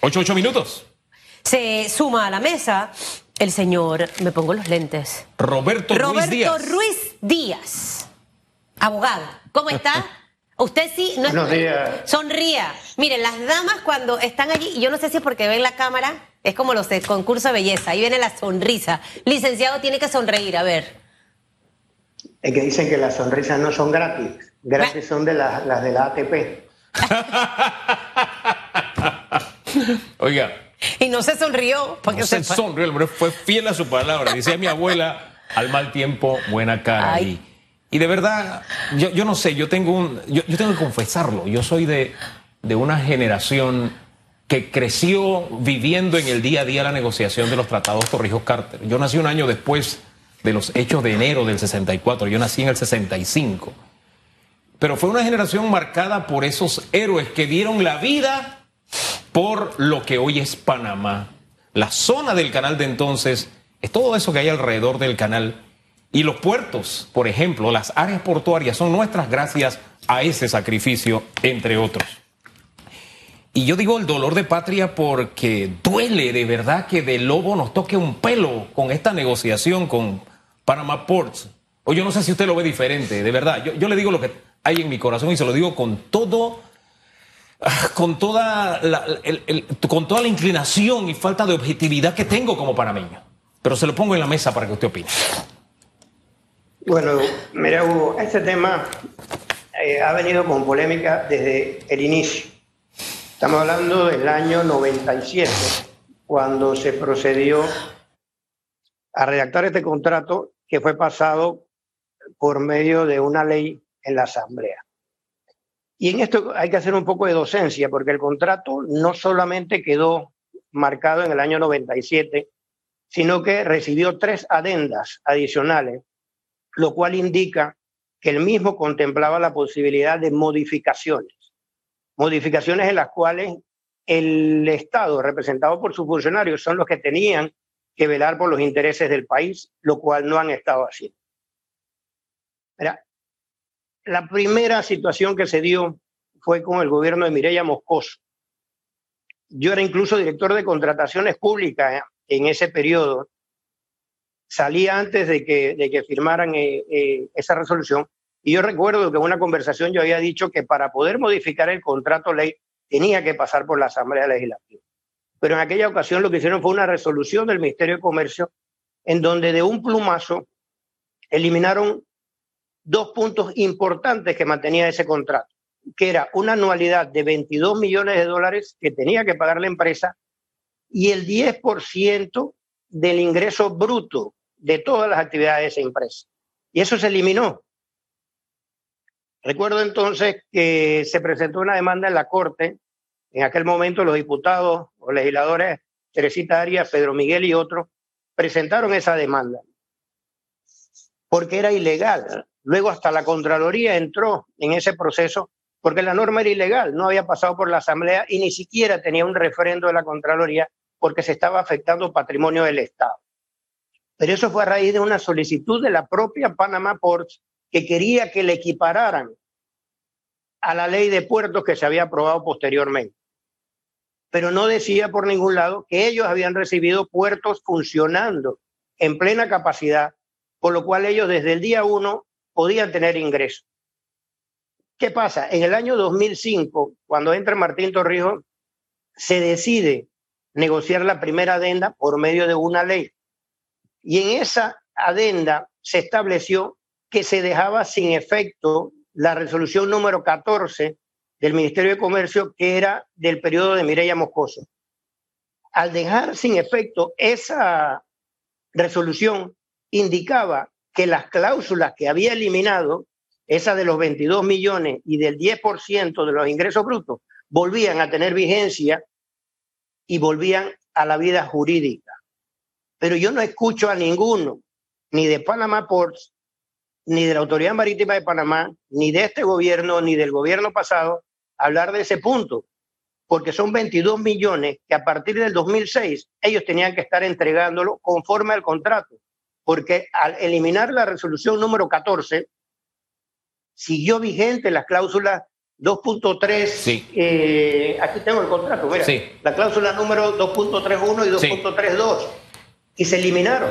Ocho, ocho minutos. Se suma a la mesa el señor, me pongo los lentes. Roberto, Ruiz Díaz. Roberto Ruiz Díaz. Abogado. ¿Cómo está? Usted sí, no Buenos días. sonría. Miren, las damas cuando están allí, y yo no sé si es porque ven la cámara, es como los de concurso de belleza, ahí viene la sonrisa. Licenciado tiene que sonreír, a ver. Es que dicen que las sonrisas no son gratis. Gratis son de las, las de la ATP. Oiga, Y no se sonrió, porque no se sonrió, el hombre fue fiel a su palabra. Decía mi abuela, al mal tiempo, buena cara. Ay. Y, y de verdad, yo, yo no sé, yo tengo un, yo, yo tengo que confesarlo, yo soy de, de una generación que creció viviendo en el día a día la negociación de los tratados Torrijos-Carter. Yo nací un año después de los hechos de enero del 64, yo nací en el 65. Pero fue una generación marcada por esos héroes que dieron la vida por lo que hoy es Panamá. La zona del canal de entonces es todo eso que hay alrededor del canal. Y los puertos, por ejemplo, las áreas portuarias son nuestras gracias a ese sacrificio, entre otros. Y yo digo el dolor de patria porque duele de verdad que de Lobo nos toque un pelo con esta negociación con Panama Ports. O yo no sé si usted lo ve diferente, de verdad. Yo, le digo lo que hay en mi corazón y se lo digo con todo con toda, la, el- con toda la inclinación y falta de objetividad que tengo como panameño. Pero se lo pongo en la mesa para que usted opine. Bueno, mira, Hugo, este tema eh, ha venido con polémica desde el inicio. Estamos hablando del año 97, cuando se procedió a redactar este contrato que fue pasado por medio de una ley en la Asamblea. Y en esto hay que hacer un poco de docencia, porque el contrato no solamente quedó marcado en el año 97, sino que recibió tres adendas adicionales lo cual indica que el mismo contemplaba la posibilidad de modificaciones, modificaciones en las cuales el Estado, representado por sus funcionarios, son los que tenían que velar por los intereses del país, lo cual no han estado haciendo. La primera situación que se dio fue con el gobierno de Mireya Moscoso. Yo era incluso director de contrataciones públicas eh, en ese periodo salía antes de que, de que firmaran eh, eh, esa resolución. Y yo recuerdo que en una conversación yo había dicho que para poder modificar el contrato ley tenía que pasar por la Asamblea Legislativa. Pero en aquella ocasión lo que hicieron fue una resolución del Ministerio de Comercio en donde de un plumazo eliminaron dos puntos importantes que mantenía ese contrato, que era una anualidad de 22 millones de dólares que tenía que pagar la empresa y el 10% del ingreso bruto de todas las actividades de esa empresa. Y eso se eliminó. Recuerdo entonces que se presentó una demanda en la Corte. En aquel momento los diputados o legisladores, Teresita Arias, Pedro Miguel y otros, presentaron esa demanda porque era ilegal. Luego hasta la Contraloría entró en ese proceso porque la norma era ilegal, no había pasado por la Asamblea y ni siquiera tenía un referendo de la Contraloría porque se estaba afectando patrimonio del Estado. Pero eso fue a raíz de una solicitud de la propia Panama Ports que quería que le equipararan a la ley de puertos que se había aprobado posteriormente. Pero no decía por ningún lado que ellos habían recibido puertos funcionando en plena capacidad, por lo cual ellos desde el día uno podían tener ingresos. ¿Qué pasa? En el año 2005, cuando entra Martín Torrijos, se decide negociar la primera adenda por medio de una ley. Y en esa adenda se estableció que se dejaba sin efecto la resolución número 14 del Ministerio de Comercio, que era del periodo de Mireya Moscoso. Al dejar sin efecto esa resolución, indicaba que las cláusulas que había eliminado, esa de los 22 millones y del 10% de los ingresos brutos, volvían a tener vigencia y volvían a la vida jurídica. Pero yo no escucho a ninguno, ni de Panama Ports, ni de la Autoridad Marítima de Panamá, ni de este gobierno, ni del gobierno pasado, hablar de ese punto, porque son 22 millones que a partir del 2006 ellos tenían que estar entregándolo conforme al contrato, porque al eliminar la resolución número 14, siguió vigente las cláusulas 2.3, eh, aquí tengo el contrato, mira, la cláusula número 2.31 y 2.32, y se eliminaron.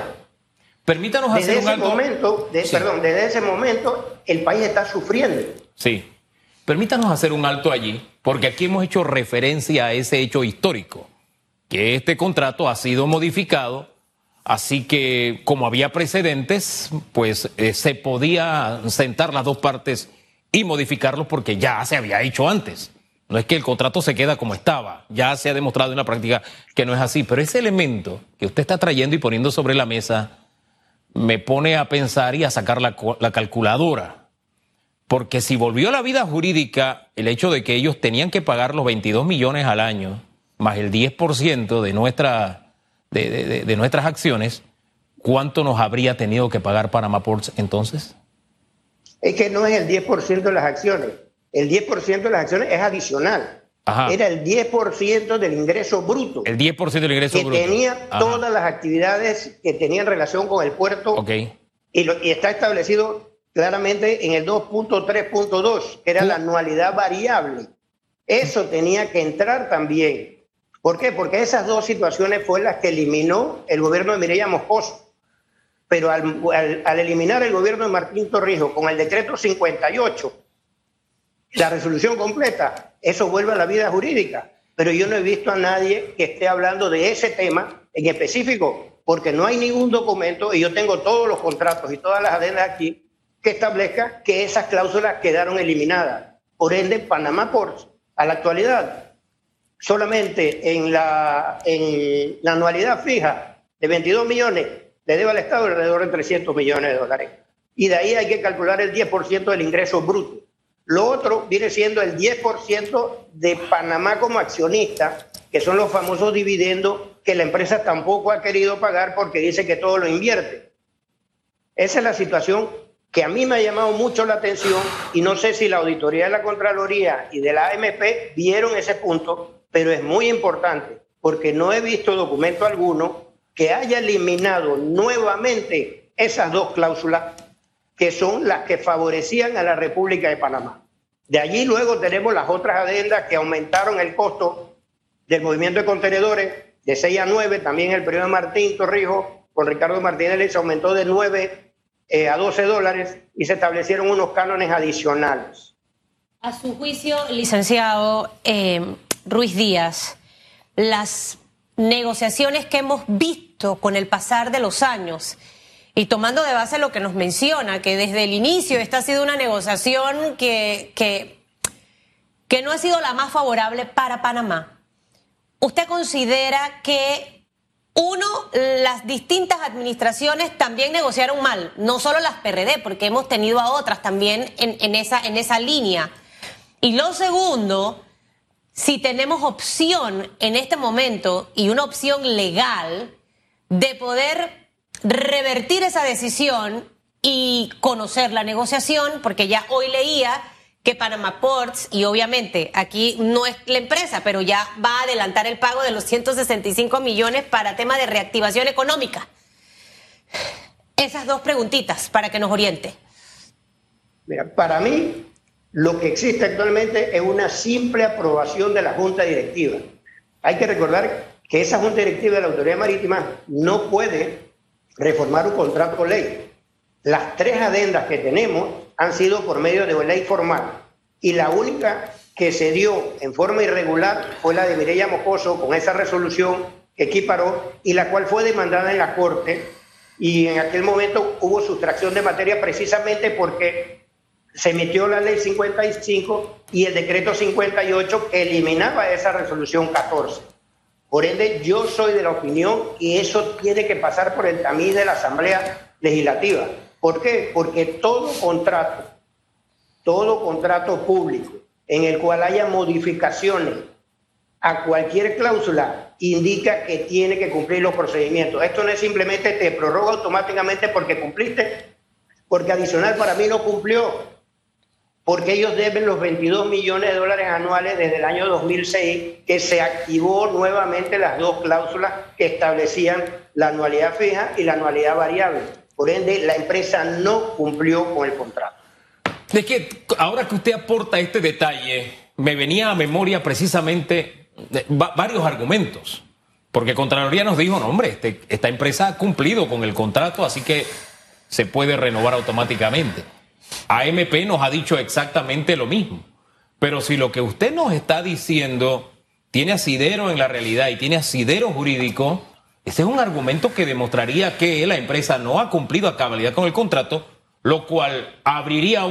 Permítanos desde hacer ese momento, perdón, desde ese momento el país está sufriendo. Sí. Permítanos hacer un alto allí, porque aquí hemos hecho referencia a ese hecho histórico, que este contrato ha sido modificado, así que como había precedentes, pues eh, se podía sentar las dos partes y modificarlo porque ya se había hecho antes. No es que el contrato se queda como estaba, ya se ha demostrado en la práctica que no es así, pero ese elemento que usted está trayendo y poniendo sobre la mesa me pone a pensar y a sacar la, calculadora. Porque si volvió a la vida jurídica el hecho de que ellos tenían que pagar los 22 millones al año, más el 10% de, nuestra, de, de nuestras acciones, ¿cuánto nos habría tenido que pagar Panama Ports entonces? es que no es el 10% de las acciones. El 10% de las acciones es adicional. Era el 10% del ingreso bruto. El 10% del ingreso bruto. Que tenía todas las actividades que tenían relación con el puerto. Y está establecido claramente en el 2.3.2, que era la anualidad variable. Eso tenía que entrar también. ¿Por qué? Porque esas dos situaciones fueron las que eliminó el gobierno de Mireya Moscoso pero al, eliminar el gobierno de Martín Torrijos con el decreto 58, la resolución completa, eso vuelve a la vida jurídica. Pero yo no he visto a nadie que esté hablando de ese tema en específico, porque no hay ningún documento, y yo tengo todos los contratos y todas las adendas aquí, que establezca que esas cláusulas quedaron eliminadas. Por ende, Panamá Ports, a la actualidad, solamente en la, en la anualidad fija de 22 millones le debe al Estado alrededor de 300 millones de dólares. Y de ahí hay que calcular el 10% del ingreso bruto. Lo otro viene siendo el 10% de Panamá como accionista, que son los famosos dividendos que la empresa tampoco ha querido pagar porque dice que todo lo invierte. Esa es la situación que a mí me ha llamado mucho la atención y no sé si la auditoría de la Contraloría y de la AMP vieron ese punto, pero es muy importante porque no he visto documento alguno que haya eliminado nuevamente esas dos cláusulas que son las que favorecían a la República de Panamá. De allí luego tenemos las otras adendas que aumentaron el costo del movimiento de contenedores de 6 a 9, también el periodo de Martín Torrijos con Ricardo Martínez se aumentó de 9 eh, a 12 dólares y se establecieron unos cánones adicionales. A su juicio, licenciado eh, Ruiz Díaz, las negociaciones que hemos visto con el pasar de los años. Y tomando de base lo que nos menciona, que desde el inicio esta ha sido una negociación que, que, que no ha sido la más favorable para Panamá. ¿Usted considera que, uno, las distintas administraciones también negociaron mal? No solo las PRD, porque hemos tenido a otras también en, en esa, en esa línea. Y lo segundo, si tenemos opción en este momento y una opción legal de poder revertir esa decisión y conocer la negociación, porque ya hoy leía que Panama Ports, y obviamente aquí no es la empresa, pero ya va a adelantar el pago de los 165 millones para tema de reactivación económica. Esas dos preguntitas para que nos oriente. Mira, para mí lo que existe actualmente es una simple aprobación de la Junta Directiva. Hay que recordar que esa Junta Directiva de la Autoridad Marítima no puede reformar un contrato ley. Las tres adendas que tenemos han sido por medio de ley formal y la única que se dio en forma irregular fue la de Mireya Mocoso con esa resolución que equiparó y la cual fue demandada en la Corte y en aquel momento hubo sustracción de materia precisamente porque se emitió la ley 55 y el decreto 58 que eliminaba esa resolución 14. Por ende, yo soy de la opinión que eso tiene que pasar por el tamiz de la Asamblea Legislativa. ¿Por qué? Porque todo contrato, todo contrato público en el cual haya modificaciones a cualquier cláusula indica que tiene que cumplir los procedimientos. Esto no es simplemente te prorroga automáticamente porque cumpliste, porque adicional para mí no cumplió porque ellos deben los 22 millones de dólares anuales desde el año 2006, que se activó nuevamente las dos cláusulas que establecían la anualidad fija y la anualidad variable. Por ende, la empresa no cumplió con el contrato. Es que ahora que usted aporta este detalle, me venía a memoria precisamente varios argumentos. Porque Contraloría nos dijo, no, hombre, este, esta empresa ha cumplido con el contrato, así que se puede renovar automáticamente. AMP nos ha dicho exactamente lo mismo. Pero si lo que usted nos está diciendo tiene asidero en la realidad y tiene asidero jurídico, ese es un argumento que demostraría que la empresa no ha cumplido a cabalidad con el contrato, lo cual abriría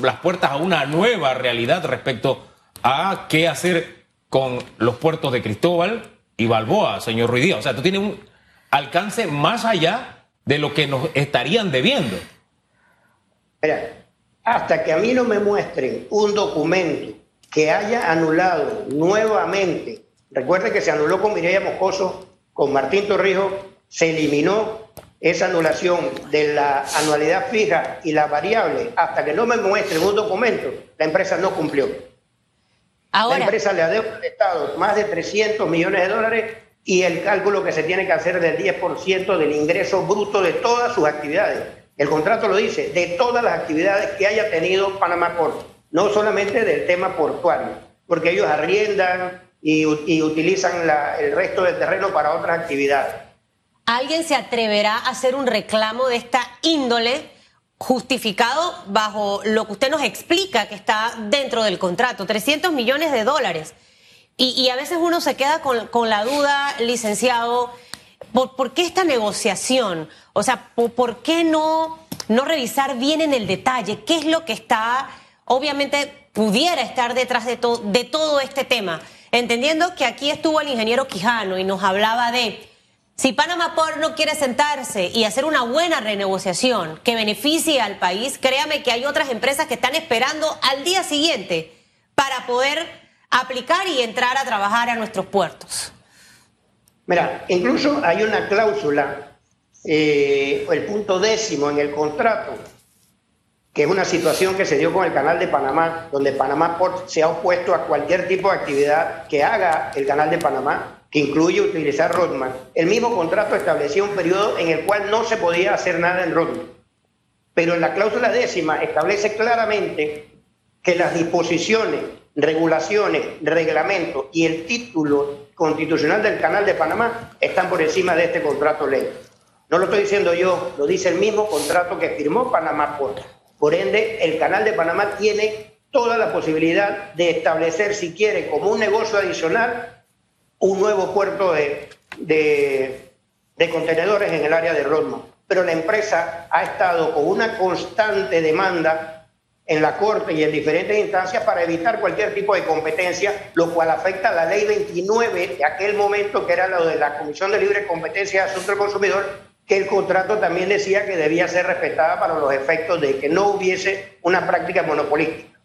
las puertas a una nueva realidad respecto a qué hacer con los puertos de Cristóbal y Balboa, señor Ruidía. O sea, tú tienes un alcance más allá de lo que nos estarían debiendo. Mira, hasta que a mí no me muestren un documento que haya anulado nuevamente, recuerde que se anuló con Mireya Moscoso, con Martín Torrijos, se eliminó esa anulación de la anualidad fija y la variable, hasta que no me muestren un documento, la empresa no cumplió. La empresa le adeuda al Estado más de 300 millones de dólares y el cálculo que se tiene que hacer del 10% del ingreso bruto de todas sus actividades. El contrato lo dice, de todas las actividades que haya tenido Panamá Port, no solamente del tema portuario, porque ellos arriendan y, utilizan el resto del terreno para otras actividades. ¿Alguien se atreverá a hacer un reclamo de esta índole? justificado bajo lo que usted nos explica que está dentro del contrato, 300 millones de dólares. Y, a veces uno se queda con, la duda, licenciado, ¿por, qué esta negociación? O sea, ¿por, qué no, no revisar bien en el detalle qué es lo que está, obviamente pudiera estar detrás de, de todo este tema? Entendiendo que aquí estuvo el ingeniero Quijano y nos hablaba de si Panamá Port no quiere sentarse y hacer una buena renegociación que beneficie al país, créame que hay otras empresas que están esperando al día siguiente para poder aplicar y entrar a trabajar a nuestros puertos. Mira, incluso hay una cláusula, eh, el punto décimo en el contrato, que es una situación que se dio con el canal de Panamá, donde Panamá se ha opuesto a cualquier tipo de actividad que haga el canal de Panamá que incluye utilizar Rodman, el mismo contrato establecía un periodo en el cual no se podía hacer nada en Rodman. Pero en la cláusula décima establece claramente que las disposiciones, regulaciones, reglamentos y el título constitucional del Canal de Panamá están por encima de este contrato ley. No lo estoy diciendo yo, lo dice el mismo contrato que firmó Panamá por. Por ende, el Canal de Panamá tiene toda la posibilidad de establecer, si quiere, como un negocio adicional, un nuevo puerto de, de, contenedores en el área de Rodman. Pero la empresa ha estado con una constante demanda en la Corte y en diferentes instancias para evitar cualquier tipo de competencia, lo cual afecta a la ley 29 de aquel momento, que era lo de la Comisión de Libre Competencia de Asuntos del Consumidor, que el contrato también decía que debía ser respetada para los efectos de que no hubiese una práctica monopolística.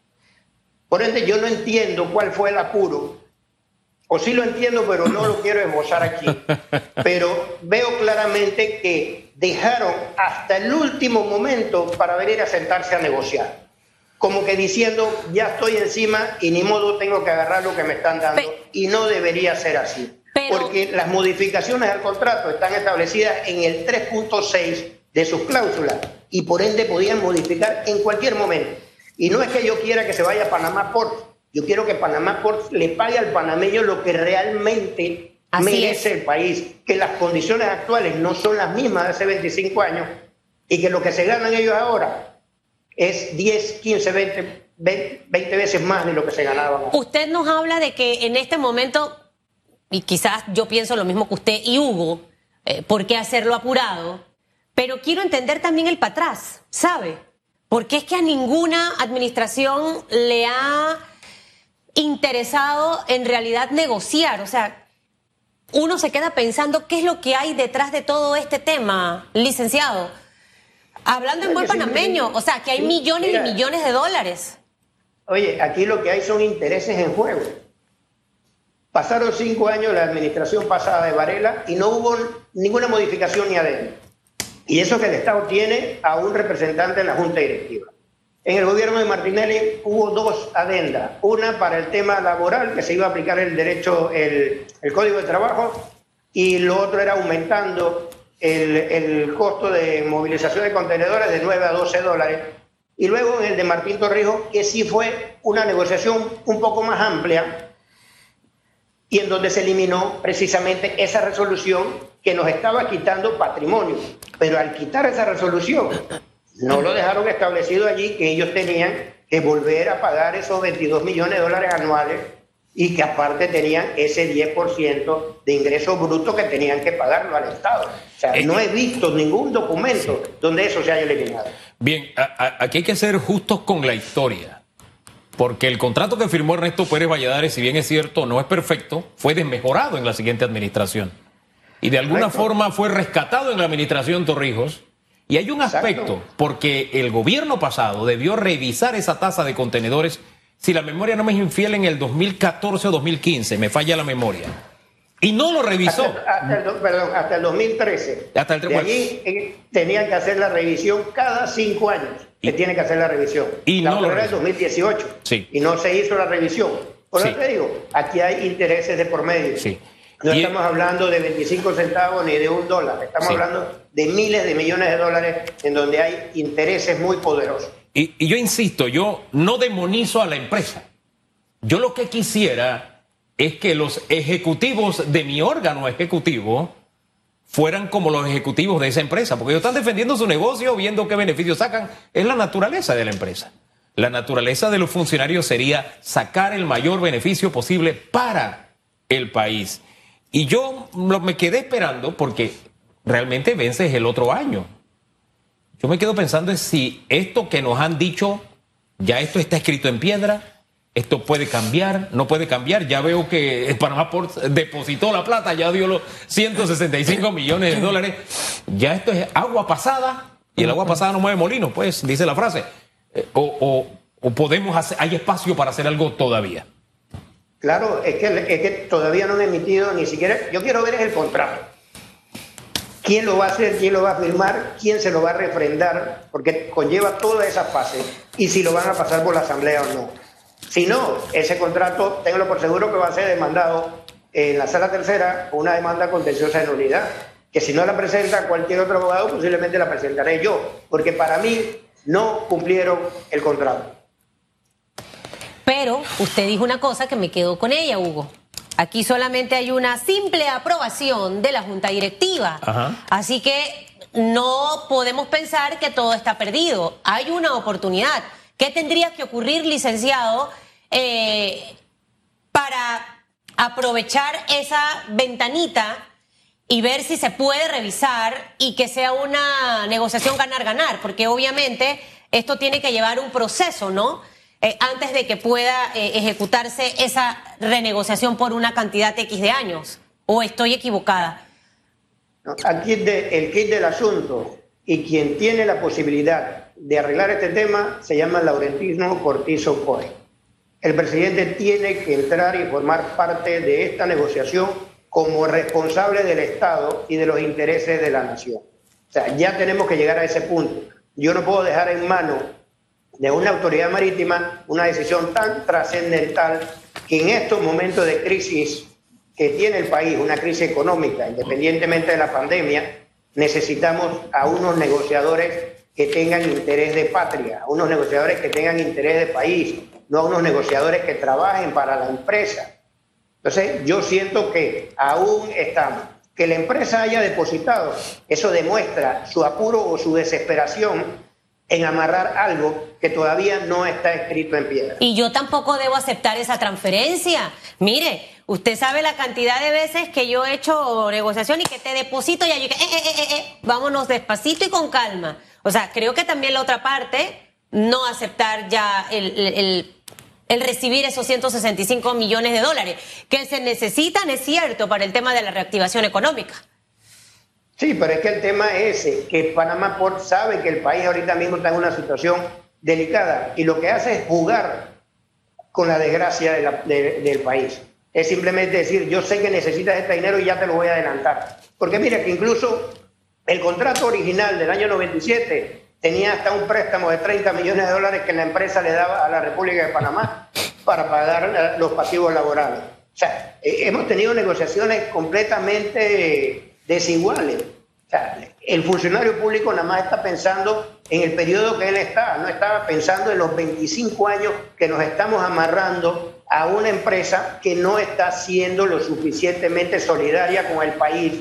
Por ende, yo no entiendo cuál fue el apuro o sí lo entiendo, pero no lo quiero esbozar aquí. Pero veo claramente que dejaron hasta el último momento para venir a sentarse a negociar. Como que diciendo, ya estoy encima y ni modo tengo que agarrar lo que me están dando. y no debería ser así. Porque las modificaciones al contrato están establecidas en el 3.6 de sus cláusulas y por ende podían modificar en cualquier momento. Y no es que yo quiera que se vaya a Panamá por yo quiero que Panamá le pague al panameño lo que realmente merece el país, que las condiciones actuales no son las mismas de hace 25 años y que lo que se ganan ellos ahora es 10, 15, 20, 20, veces más de lo que se ganaban. Usted nos habla de que en este momento, y quizás yo pienso lo mismo que usted y Hugo, eh, ¿por qué hacerlo apurado? Pero quiero entender también el para atrás, ¿sabe? Porque es que a ninguna administración le ha interesado en realidad negociar. O sea, uno se queda pensando qué es lo que hay detrás de todo este tema, licenciado. Hablando en buen panameño, o sea, que hay millones y millones de dólares. Oye, aquí lo que hay son intereses en juego. Pasaron cinco años la administración pasada de Varela y no hubo ninguna modificación ni adentro. Y eso que el Estado tiene a un representante en la Junta Directiva. En el gobierno de Martinelli hubo dos adendas. Una para el tema laboral, que se iba a aplicar el derecho, el, código de trabajo, y lo otro era aumentando el, costo de movilización de contenedores de 9 a 12 dólares y luego en el de Martín Torrijos, que sí fue una negociación un poco más amplia y en donde se eliminó precisamente esa resolución que nos estaba quitando patrimonio. Pero al quitar esa resolución, no lo dejaron establecido allí que ellos tenían que volver a pagar esos 22 millones de dólares anuales y que aparte tenían ese 10% de ingresos brutos que tenían que pagarlo al Estado. O sea, no he visto ningún documento donde eso se haya eliminado. Bien, aquí hay que ser justos con la historia, porque el contrato que firmó Ernesto Pérez Valladares, si bien es cierto, no es perfecto, fue desmejorado en la siguiente administración. Y de alguna forma fue rescatado en la administración Torrijos. Y hay un aspecto, porque el gobierno pasado debió revisar esa tasa de contenedores si la memoria no me es infiel, en el 2014 o 2015, me falla la memoria. Y no lo revisó. Hasta, el, perdón, hasta el 2013. Hasta el De allí eh, tenían que hacer la revisión cada cinco años. que tiene que hacer la revisión. Y la no lo el 2018. Sí. Y no se hizo la revisión. Por eso te digo, aquí hay intereses de por medio. Sí. No estamos hablando de 25 centavos ni de un dólar. Estamos hablando de miles de millones de dólares en donde hay intereses muy poderosos. Y, yo insisto, yo no demonizo a la empresa. Yo lo que quisiera es que los ejecutivos de mi órgano ejecutivo fueran como los ejecutivos de esa empresa, porque ellos están defendiendo su negocio, viendo qué beneficios sacan. Es la naturaleza de la empresa. La naturaleza de los funcionarios sería sacar el mayor beneficio posible para el país. Y yo me quedé esperando porque realmente vences el otro año. Yo me quedo pensando en si esto que nos han dicho, ya esto está escrito en piedra, esto puede cambiar, no puede cambiar. Ya veo que Panamá depositó la plata, ya dio los 165 millones de dólares. Ya esto es agua pasada y el agua pasada no mueve molino, pues, dice la frase. Eh, o, podemos hacer, hay espacio para hacer algo todavía. Claro, es que, es que todavía no han emitido ni siquiera. Yo quiero ver el contrato quién lo va a hacer, quién lo va a firmar, quién se lo va a refrendar, porque conlleva toda esa fase y si lo van a pasar por la Asamblea o no. Si no, ese contrato, tengo por seguro que va a ser demandado en la sala tercera una demanda contenciosa de nulidad, que si no la presenta cualquier otro abogado, posiblemente la presentaré yo, porque para mí no cumplieron el contrato. Pero usted dijo una cosa que me quedó con ella, Hugo. Aquí solamente hay una simple aprobación de la Junta Directiva. Así que no podemos pensar que todo está perdido. Hay una oportunidad. ¿Qué tendría que ocurrir, licenciado, eh, para aprovechar esa ventanita y ver si se puede revisar y que sea una negociación ganar-ganar? Porque obviamente esto tiene que llevar un proceso, ¿no? Eh, antes de que pueda eh, ejecutarse esa renegociación por una cantidad X de años? ¿O estoy equivocada? Aquí el kit del asunto y quien tiene la posibilidad de arreglar este tema se llama Laurentino Cortizo Coe. El presidente tiene que entrar y formar parte de esta negociación como responsable del Estado y de los intereses de la nación. O sea, ya tenemos que llegar a ese punto. Yo no puedo dejar en manos de una autoridad marítima una decisión tan trascendental que en estos momentos de crisis que tiene el país, una crisis económica, independientemente de la pandemia, necesitamos a unos negociadores que tengan interés de patria, a unos negociadores que tengan interés de país, no a unos negociadores que trabajen para la empresa. Entonces, yo siento que aún estamos. Que la empresa haya depositado, eso demuestra su apuro o su desesperación en amarrar algo que todavía no está escrito en piedra. Y yo tampoco debo aceptar esa transferencia. Mire, usted sabe la cantidad de veces que yo he hecho negociación y que te deposito y yo que, eh, eh, eh, eh, vámonos despacito y con calma. O sea, creo que también la otra parte, no aceptar ya el, el recibir esos 165 millones de dólares, que se necesitan, es cierto, para el tema de la reactivación económica. Sí, pero es que el tema es ese, que Panamá sabe que el país ahorita mismo está en una situación delicada y lo que hace es jugar con la desgracia del país. Es simplemente decir, yo sé que necesitas este dinero y ya te lo voy a adelantar. Porque mira que incluso el contrato original del año 97 tenía hasta un préstamo de 30 millones de dólares que la empresa le daba a la República de Panamá para pagar los pasivos laborales. O sea, eh, hemos tenido negociaciones completamente desiguales. O sea, el funcionario público nada más está pensando en el periodo que él está, no estaba pensando en los 25 años que nos estamos amarrando a una empresa que no está siendo lo suficientemente solidaria con el país,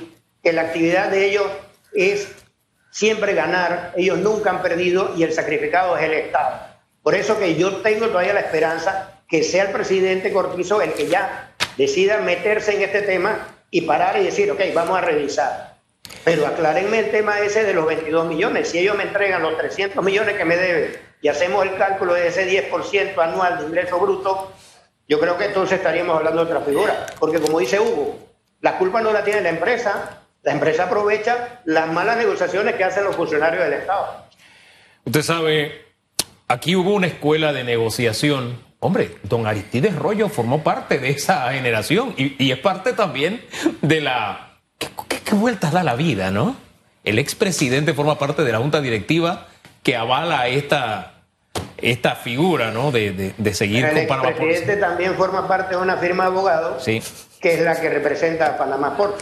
que la actividad de ellos es siempre ganar, ellos nunca han perdido y el sacrificado es el Estado. Por eso que yo tengo todavía la esperanza que sea el presidente Cortizo el que ya decida meterse en este tema y parar y decir, ok, vamos a revisar. Pero aclárenme el tema ese de los 22 millones. Si ellos me entregan los 300 millones que me deben y hacemos el cálculo de ese 10% anual de ingreso bruto, yo creo que entonces estaríamos hablando de otra figura. Porque como dice Hugo, la culpa no la tiene la empresa, la empresa aprovecha las malas negociaciones que hacen los funcionarios del Estado. Usted sabe, aquí hubo una escuela de negociación. Hombre, don Aristides Rollo formó parte de esa generación y, es parte también de la... ¿Qué, vueltas da la vida, no? El expresidente forma parte de la junta directiva que avala esta, esta figura, ¿no? De, seguir con Panamá El presidente también forma parte de una firma de abogados sí. que es la que representa a Panamá Port.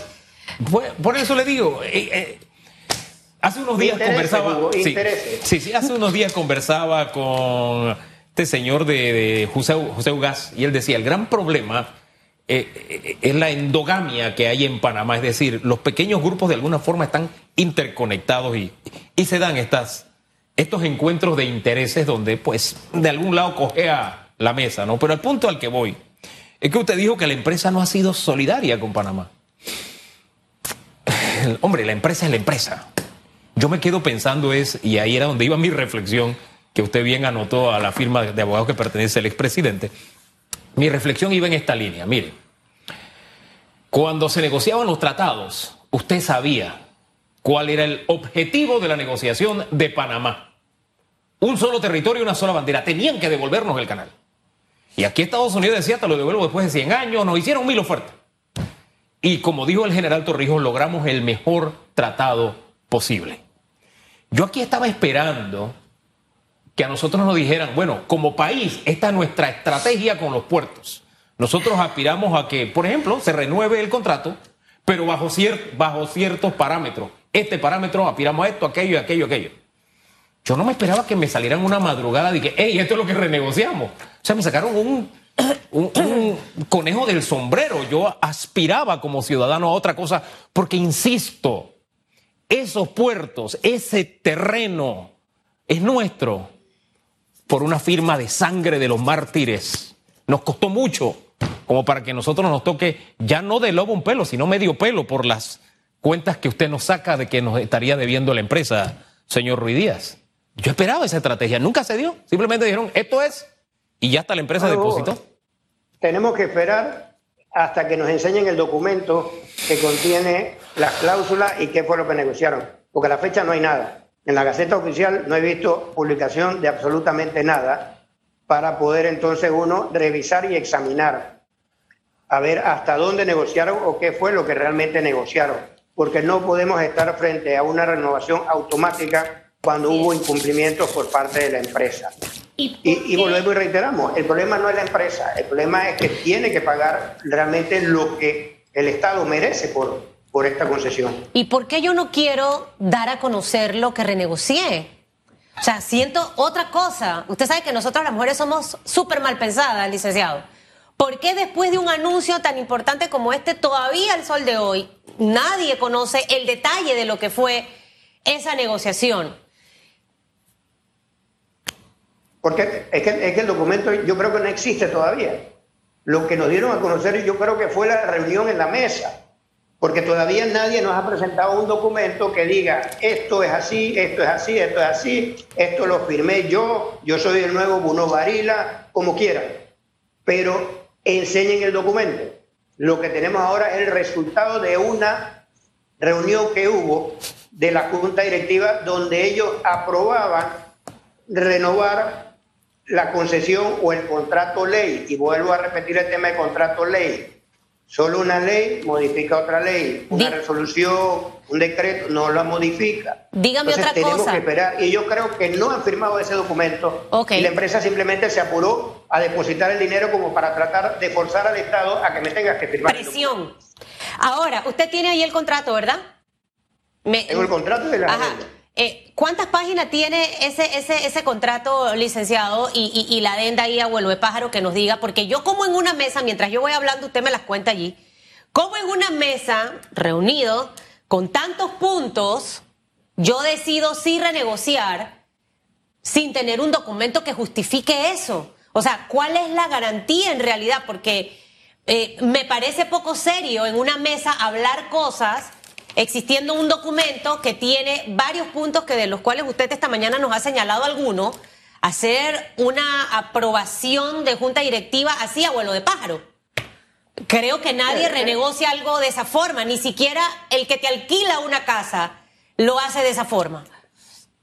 Por, eso le digo, eh, eh, hace unos días conversaba. sí, sí, hace unos días conversaba con este señor de, José, José Ugas y él decía: el gran problema eh, es la endogamia que hay en Panamá, es decir, los pequeños grupos de alguna forma están interconectados y, se dan estas, estos encuentros de intereses donde, pues, de algún lado cogea la mesa, ¿no? Pero el punto al que voy es que usted dijo que la empresa no ha sido solidaria con Panamá hombre, la empresa es la empresa. Yo me quedo pensando es, y ahí era donde iba mi reflexión, que usted bien anotó a la firma de abogados que pertenece al expresidente. Mi reflexión iba en esta línea. Mire, cuando se negociaban los tratados, usted sabía cuál era el objetivo de la negociación de Panamá. Un solo territorio, una sola bandera. Tenían que devolvernos el canal. Y aquí Estados Unidos decía, te lo devuelvo después de 100 años, nos hicieron mil ofertas. Y como dijo el general Torrijos, logramos el mejor tratado posible. Yo aquí estaba esperando que a nosotros nos dijeran, bueno, como país, esta es nuestra estrategia con los puertos. Nosotros aspiramos a que, por ejemplo, se renueve el contrato, pero bajo, bajo ciertos parámetros. Este parámetro aspiramos a esto, aquello, aquello, aquello. Yo no me esperaba que me salieran una madrugada de que, hey, esto es lo que renegociamos. O sea, me sacaron un un, conejo del sombrero. Yo aspiraba como ciudadano a otra cosa, porque insisto, esos puertos, ese terreno es nuestro por una firma de sangre de los mártires. Nos costó mucho como para que nosotros nos toque ya no de lobo un pelo, sino medio pelo por las cuentas que usted nos saca de que nos estaría debiendo la empresa, señor Ruiz Díaz. Yo esperaba esa estrategia, nunca se dio. Simplemente dijeron, esto es y ya está la empresa depositó. Tenemos que esperar hasta que nos enseñen el documento que contiene las cláusulas y qué fue lo que negociaron, porque a la fecha no hay nada. En la Gaceta Oficial no he visto publicación de absolutamente nada para poder entonces uno revisar y examinar, a ver hasta dónde negociaron o qué fue lo que realmente negociaron, porque no podemos estar frente a una renovación automática cuando hubo incumplimientos por parte de la empresa. Y, volvemos y reiteramos, el problema no es la empresa, el problema es que tiene que pagar realmente lo que el Estado merece por, por esta concesión. ¿Y por qué yo no quiero dar a conocer lo que renegocié? O sea, siento otra cosa. Usted sabe que nosotros las mujeres somos súper mal pensadas, licenciado. ¿Por qué después de un anuncio tan importante como este, todavía al sol de hoy, nadie conoce el detalle de lo que fue esa negociación? Porque es que, es que el documento yo creo que no existe todavía. Lo que nos dieron a conocer yo creo que fue la reunión en la mesa, porque todavía nadie nos ha presentado un documento que diga esto es así, esto es así, esto es así, esto lo firmé yo, yo soy el nuevo Bruno Varila, como quieran. Pero enseñen el documento. Lo que tenemos ahora es el resultado de una reunión que hubo de la Junta Directiva donde ellos aprobaban renovar la concesión o el contrato ley, y vuelvo a repetir el tema de contrato ley, solo una ley modifica otra ley, una resolución, un decreto no la modifica. Dígame Entonces, otra tenemos cosa. que esperar, y yo creo que no han firmado ese documento, y la empresa simplemente se apuró a depositar el dinero como para tratar de forzar al Estado a que me tenga que firmar. Presión. Ahora, usted tiene ahí el contrato, ¿verdad? Me- Tengo el contrato de la Ajá. Eh, ¿Cuántas páginas tiene ese, ese, ese contrato, licenciado, y, la adenda ahí, abuelo de pájaro, que nos diga? Porque yo como en una mesa, mientras yo voy hablando, usted me las cuenta allí, como en una mesa, reunido, con tantos puntos, yo decido sí renegociar sin tener un documento que justifique eso. O sea, ¿cuál es la garantía en realidad? Porque eh, me parece poco serio en una mesa hablar cosas existiendo un documento que tiene varios puntos que de los cuales usted esta mañana nos ha señalado alguno, hacer una aprobación de junta directiva así, abuelo de pájaro. Creo que nadie renegocia algo de esa forma, ni siquiera el que te alquila una casa lo hace de esa forma.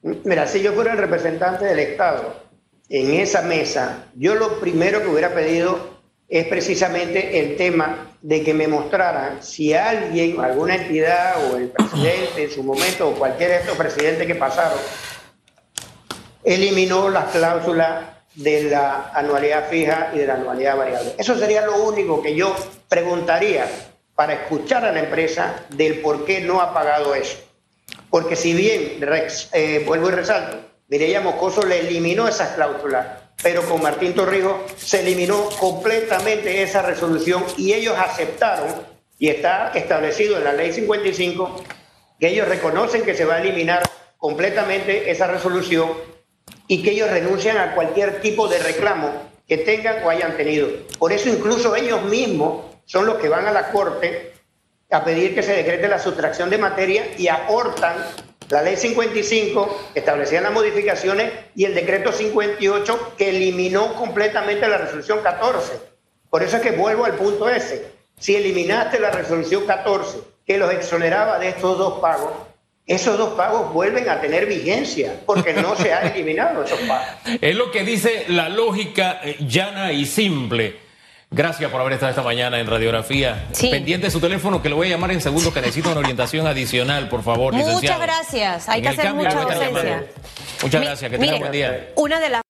Mira, si yo fuera el representante del Estado en esa mesa, yo lo primero que hubiera pedido es precisamente el tema de que me mostraran si alguien, alguna entidad o el presidente en su momento o cualquier de estos presidentes que pasaron, eliminó las cláusulas de la anualidad fija y de la anualidad variable. Eso sería lo único que yo preguntaría para escuchar a la empresa del por qué no ha pagado eso. Porque si bien, eh, vuelvo y resalto, Mireya Moscoso le eliminó esas cláusulas, pero con Martín Torrijos se eliminó completamente esa resolución y ellos aceptaron, y está establecido en la ley 55, que ellos reconocen que se va a eliminar completamente esa resolución y que ellos renuncian a cualquier tipo de reclamo que tengan o hayan tenido. Por eso incluso ellos mismos son los que van a la Corte a pedir que se decrete la sustracción de materia y aportan la ley 55 que establecía las modificaciones y el decreto 58 que eliminó completamente la resolución 14. Por eso es que vuelvo al punto ese. Si eliminaste la resolución 14 que los exoneraba de estos dos pagos, esos dos pagos vuelven a tener vigencia porque no se han eliminado esos pagos. Es lo que dice la lógica eh, llana y simple. Gracias por haber estado esta mañana en Radiografía. Sí. Pendiente de su teléfono, que lo voy a llamar en segundos, que necesito una orientación adicional, por favor, Muchas licenciado. gracias. Hay En que hacer mucha docencia. Muchas Mi- gracias, que tenga mire, buen día. Una de las